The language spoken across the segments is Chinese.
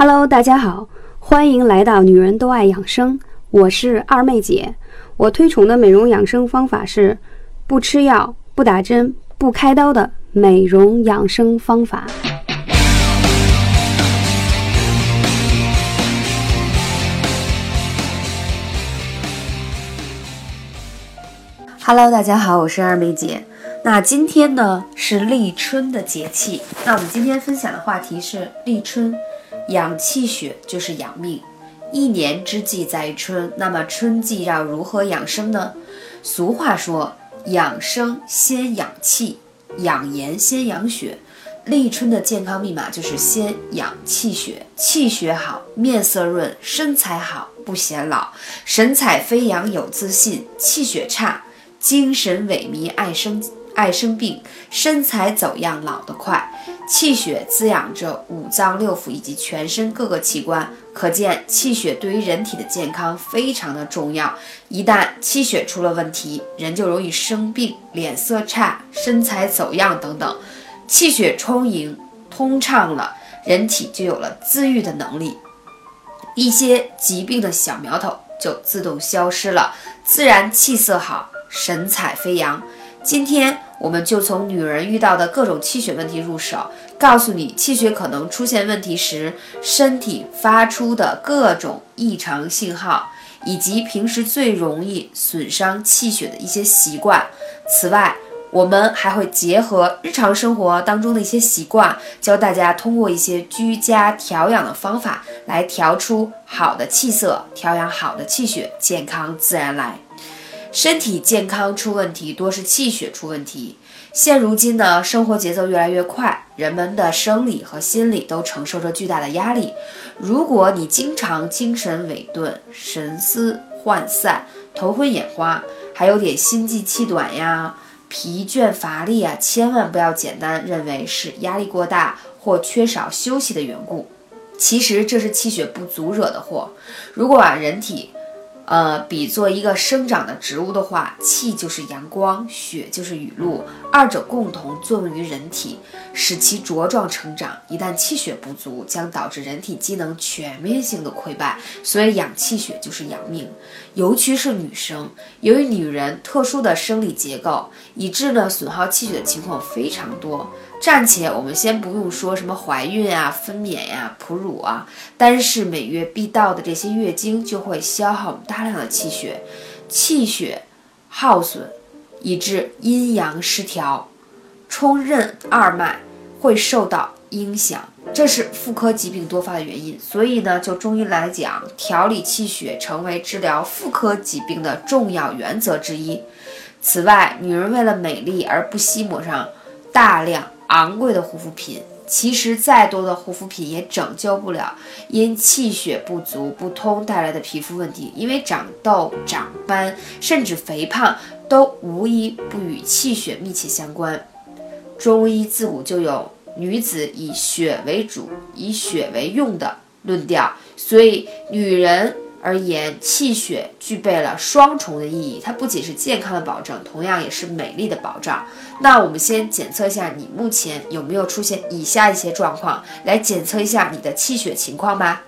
Hello，大家好，欢迎来到女人都爱养生，我是二妹姐。我推崇的美容养生方法是不吃药、不打针、不开刀的美容养生方法。Hello，大家好，我是二妹姐。那今天呢是立春的节气，那我们今天分享的话题是立春。养气血就是养命，一年之计在于春。那么春季要如何养生呢？俗话说，养生先养气，养颜先养血。立春的健康密码就是先养气血，气血好，面色润，身材好，不显老，神采飞扬，有自信；气血差，精神萎靡，爱生爱生病，身材走样，老得快。气血滋养着五脏六腑以及全身各个器官，可见气血对于人体的健康非常的重要。一旦气血出了问题，人就容易生病、脸色差、身材走样等等。气血充盈、通畅了，人体就有了自愈的能力，一些疾病的小苗头就自动消失了，自然气色好，神采飞扬。今天我们就从女人遇到的各种气血问题入手，告诉你气血可能出现问题时，身体发出的各种异常信号，以及平时最容易损伤气血的一些习惯。此外，我们还会结合日常生活当中的一些习惯，教大家通过一些居家调养的方法来调出好的气色，调养好的气血，健康自然来。身体健康出问题，多是气血出问题。现如今呢，生活节奏越来越快，人们的生理和心理都承受着巨大的压力。如果你经常精神萎顿、神思涣散、头昏眼花，还有点心悸气短呀、疲倦乏力啊，千万不要简单认为是压力过大或缺少休息的缘故，其实这是气血不足惹的祸。如果把人体呃，比作一个生长的植物的话，气就是阳光，血就是雨露，二者共同作用于人体，使其茁壮成长。一旦气血不足，将导致人体机能全面性的溃败。所以养气血就是养命，尤其是女生，由于女人特殊的生理结构，以致呢损耗气血的情况非常多。暂且我们先不用说什么怀孕啊、分娩呀、哺乳啊，单是每月必到的这些月经，就会消耗我们大大量的气血，气血耗损，以致阴阳失调，冲任二脉会受到影响，这是妇科疾病多发的原因。所以呢，就中医来讲，调理气血成为治疗妇科疾病的重要原则之一。此外，女人为了美丽而不惜抹上大量。昂贵的护肤品，其实再多的护肤品也拯救不了因气血不足不通带来的皮肤问题，因为长痘、长斑，甚至肥胖，都无一不与气血密切相关。中医自古就有女子以血为主、以血为用的论调，所以女人。而言，气血具备了双重的意义，它不仅是健康的保证，同样也是美丽的保障。那我们先检测一下你目前有没有出现以下一些状况，来检测一下你的气血情况吧。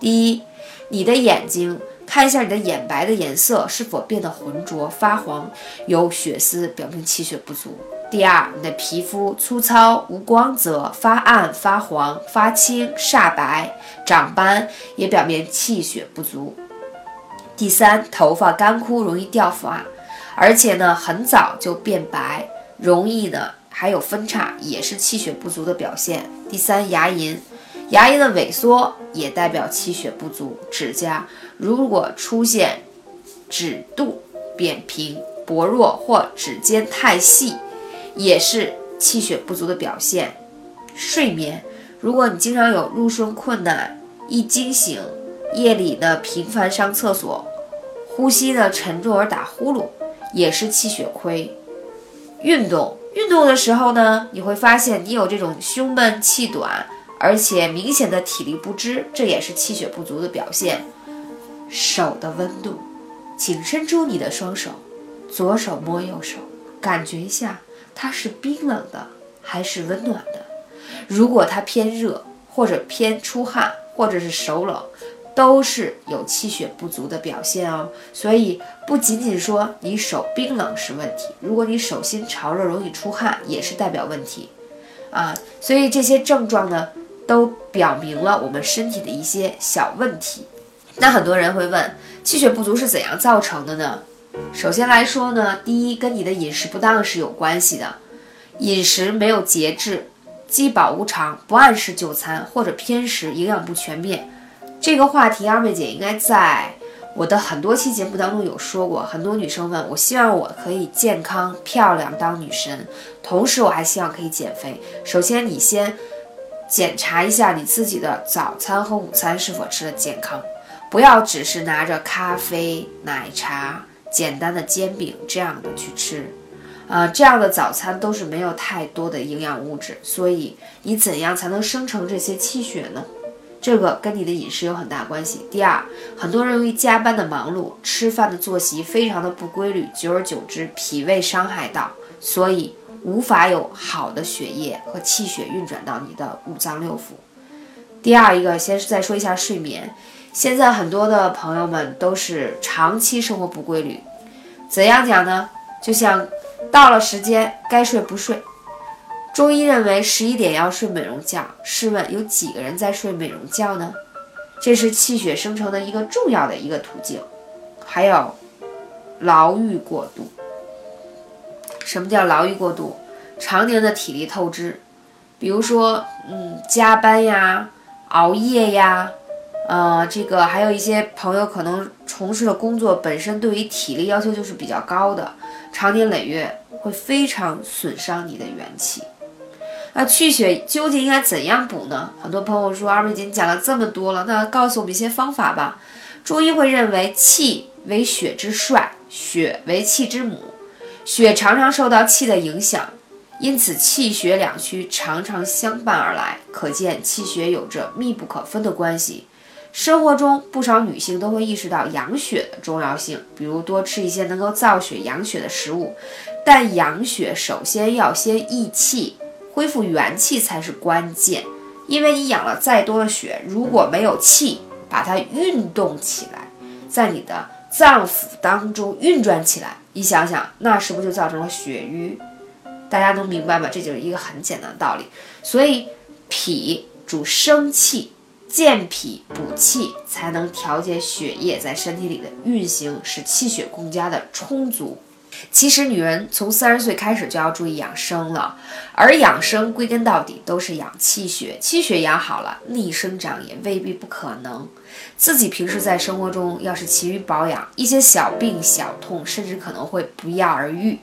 第一，你的眼睛，看一下你的眼白的颜色是否变得浑浊发黄，有血丝，表明气血不足。第二，你的皮肤粗糙无光泽，发暗发黄发青煞白长斑，也表明气血不足。第三，头发干枯容易掉发，而且呢很早就变白，容易呢还有分叉，也是气血不足的表现。第三，牙龈，牙龈的萎缩也代表气血不足。指甲如果出现指肚扁平薄弱或指尖太细。也是气血不足的表现。睡眠，如果你经常有入睡困难，一惊醒，夜里呢频繁上厕所，呼吸呢沉重而打呼噜，也是气血亏。运动，运动的时候呢，你会发现你有这种胸闷气短，而且明显的体力不支，这也是气血不足的表现。手的温度，请伸出你的双手，左手摸右手，感觉一下。它是冰冷的还是温暖的？如果它偏热或者偏出汗，或者是手冷，都是有气血不足的表现哦。所以不仅仅说你手冰冷是问题，如果你手心潮热、容易出汗，也是代表问题啊。所以这些症状呢，都表明了我们身体的一些小问题。那很多人会问，气血不足是怎样造成的呢？首先来说呢，第一跟你的饮食不当是有关系的，饮食没有节制。饥饱无常，不按时就餐或者偏食，营养不全面，这个话题二妹姐应该在我的很多期节目当中有说过。很多女生问我，希望我可以健康漂亮当女神，同时我还希望可以减肥。首先，你先检查一下你自己的早餐和午餐是否吃的健康，不要只是拿着咖啡、奶茶、简单的煎饼这样的去吃。啊，这样的早餐都是没有太多的营养物质，所以你怎样才能生成这些气血呢？这个跟你的饮食有很大关系。第二，很多人由于加班的忙碌，吃饭的作息非常的不规律，久而久之，脾胃伤害到，所以无法有好的血液和气血运转到你的五脏六腑。第二一个，先是再说一下睡眠。现在很多的朋友们都是长期生活不规律，怎样讲呢？就像。到了时间该睡不睡，中医认为十一点要睡美容觉。试问有几个人在睡美容觉呢？这是气血生成的一个重要的一个途径。还有劳逸过度。什么叫劳逸过度？常年的体力透支，比如说，嗯，加班呀，熬夜呀，呃，这个还有一些朋友可能从事的工作本身对于体力要求就是比较高的。长年累月会非常损伤你的元气。那去血究竟应该怎样补呢？很多朋友说二妹姐讲了这么多了，那告诉我们一些方法吧。中医会认为气为血之帅，血为气之母，血常常受到气的影响，因此气血两虚常常相伴而来，可见气血有着密不可分的关系。生活中不少女性都会意识到养血的重要性，比如多吃一些能够造血养血的食物。但养血首先要先益气，恢复元气才是关键。因为你养了再多的血，如果没有气把它运动起来，在你的脏腑当中运转起来，你想想，那是不是就造成了血瘀？大家能明白吗？这就是一个很简单的道理。所以脾主生气。健脾补气，才能调节血液在身体里的运行，使气血更加的充足。其实，女人从三十岁开始就要注意养生了，而养生归根到底都是养气血，气血养好了，逆生长也未必不可能。自己平时在生活中要是勤于保养，一些小病小痛甚至可能会不药而愈。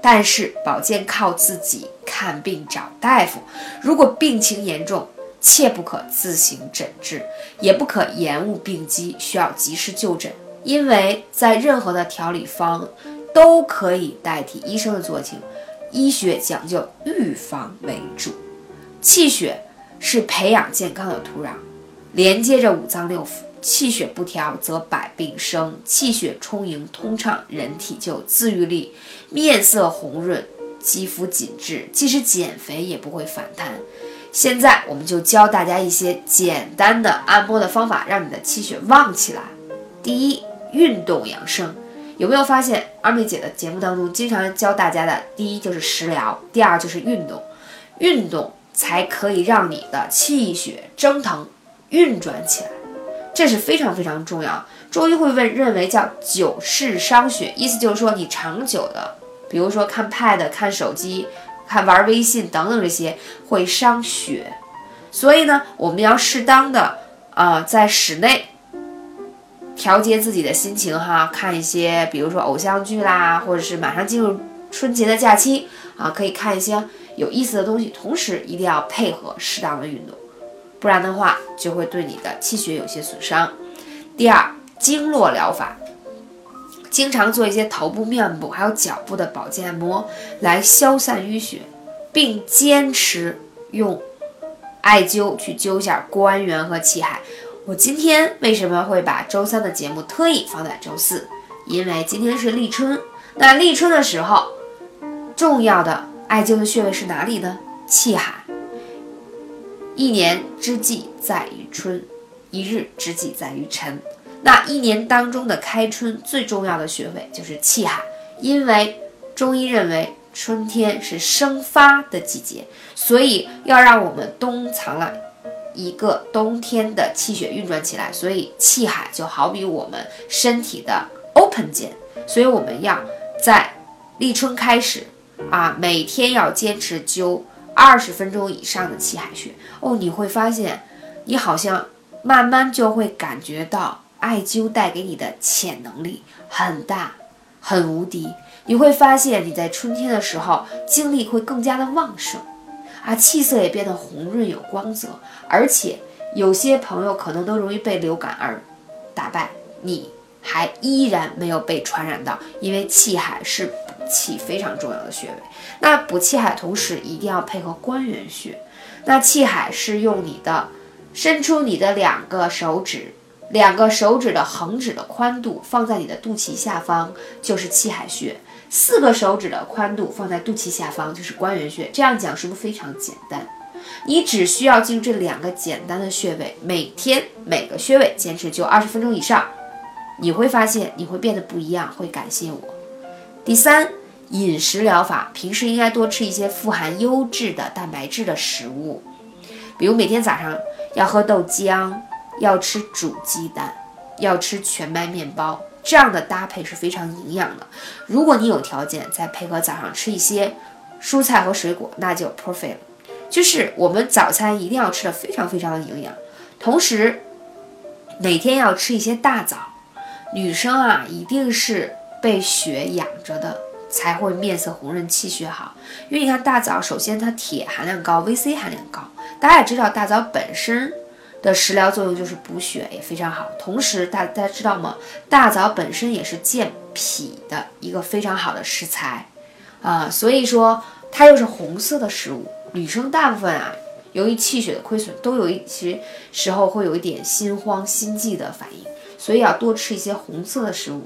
但是保健靠自己，看病找大夫。如果病情严重，切不可自行诊治，也不可延误病机，需要及时就诊。因为在任何的调理方都可以代替医生的做情，医学讲究预防为主。气血是培养健康的土壤，连接着五脏六腑。气血不调则百病生，气血充盈通畅，人体就自愈力，面色红润，肌肤紧致，即使减肥也不会反弹。现在我们就教大家一些简单的按摩的方法，让你的气血旺起来。第一，运动养生。有没有发现二妹姐的节目当中经常教大家的，第一就是食疗，第二就是运动。运动才可以让你的气血蒸腾运转起来，这是非常非常重要。中医会问认为叫久视伤血，意思就是说你长久的，比如说看 pad、看手机。看玩微信等等这些会伤血，所以呢，我们要适当的啊，在室内调节自己的心情哈，看一些比如说偶像剧啦，或者是马上进入春节的假期啊，可以看一些有意思的东西，同时一定要配合适当的运动，不然的话就会对你的气血有些损伤。第二，经络疗法。经常做一些头部、面部还有脚部的保健按摩，来消散淤血，并坚持用艾灸去灸一下关元和气海。我今天为什么会把周三的节目特意放在周四？因为今天是立春，那立春的时候，重要的艾灸的穴位是哪里呢？气海。一年之计在于春，一日之计在于晨。那一年当中的开春最重要的穴位就是气海，因为中医认为春天是生发的季节，所以要让我们冬藏了一个冬天的气血运转起来，所以气海就好比我们身体的 open 键，所以我们要在立春开始啊，每天要坚持灸二十分钟以上的气海穴哦，你会发现你好像慢慢就会感觉到。艾灸带给你的潜能力很大，很无敌。你会发现你在春天的时候精力会更加的旺盛，啊，气色也变得红润有光泽。而且有些朋友可能都容易被流感而打败，你还依然没有被传染到，因为气海是补气非常重要的穴位。那补气海同时一定要配合关元穴。那气海是用你的伸出你的两个手指。两个手指的横指的宽度放在你的肚脐下方就是气海穴，四个手指的宽度放在肚脐下方就是关元穴。这样讲是不是非常简单？你只需要记住这两个简单的穴位，每天每个穴位坚持就二十分钟以上，你会发现你会变得不一样，会感谢我。第三，饮食疗法，平时应该多吃一些富含优质的蛋白质的食物，比如每天早上要喝豆浆。要吃煮鸡蛋，要吃全麦面包，这样的搭配是非常营养的。如果你有条件，再配合早上吃一些蔬菜和水果，那就 perfect 了。就是我们早餐一定要吃的非常非常的营养，同时每天要吃一些大枣。女生啊，一定是被血养着的，才会面色红润、气血好。因为你看大枣，首先它铁含量高，VC 含量高。大家也知道，大枣本身。的食疗作用就是补血，也非常好。同时，大大家知道吗？大枣本身也是健脾的一个非常好的食材啊，所以说它又是红色的食物。女生大部分啊，由于气血的亏损，都有一些时候会有一点心慌心悸的反应，所以要多吃一些红色的食物。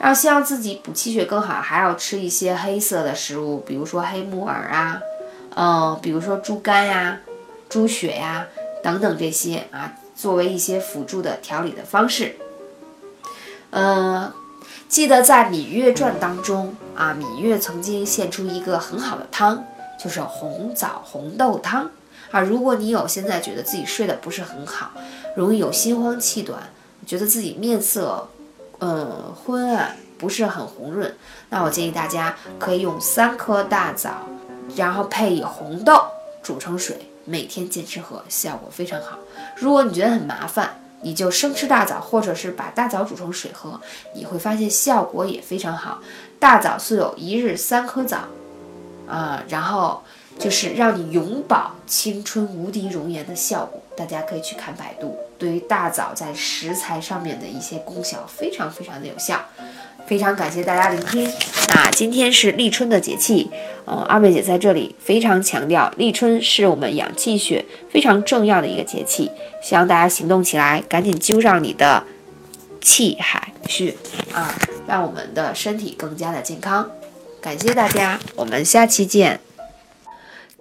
要希望自己补气血更好，还要吃一些黑色的食物，比如说黑木耳啊，嗯，比如说猪肝呀、猪血呀。等等这些啊，作为一些辅助的调理的方式。嗯，记得在《芈月传》当中啊，芈月曾经献出一个很好的汤，就是红枣红豆汤啊。如果你有现在觉得自己睡得不是很好，容易有心慌气短，觉得自己面色嗯昏暗，不是很红润，那我建议大家可以用三颗大枣，然后配以红豆煮成水。每天坚持喝，效果非常好。如果你觉得很麻烦，你就生吃大枣，或者是把大枣煮成水喝，你会发现效果也非常好。大枣素有一日三颗枣，啊，然后就是让你永葆青春无敌容颜的效果。大家可以去看百度，对于大枣在食材上面的一些功效，非常非常的有效。非常感谢大家聆听。那今天是立春的节气，嗯，二妹姐在这里非常强调，立春是我们养气血非常重要的一个节气，希望大家行动起来，赶紧灸上你的气海穴啊，让我们的身体更加的健康。感谢大家，我们下期见。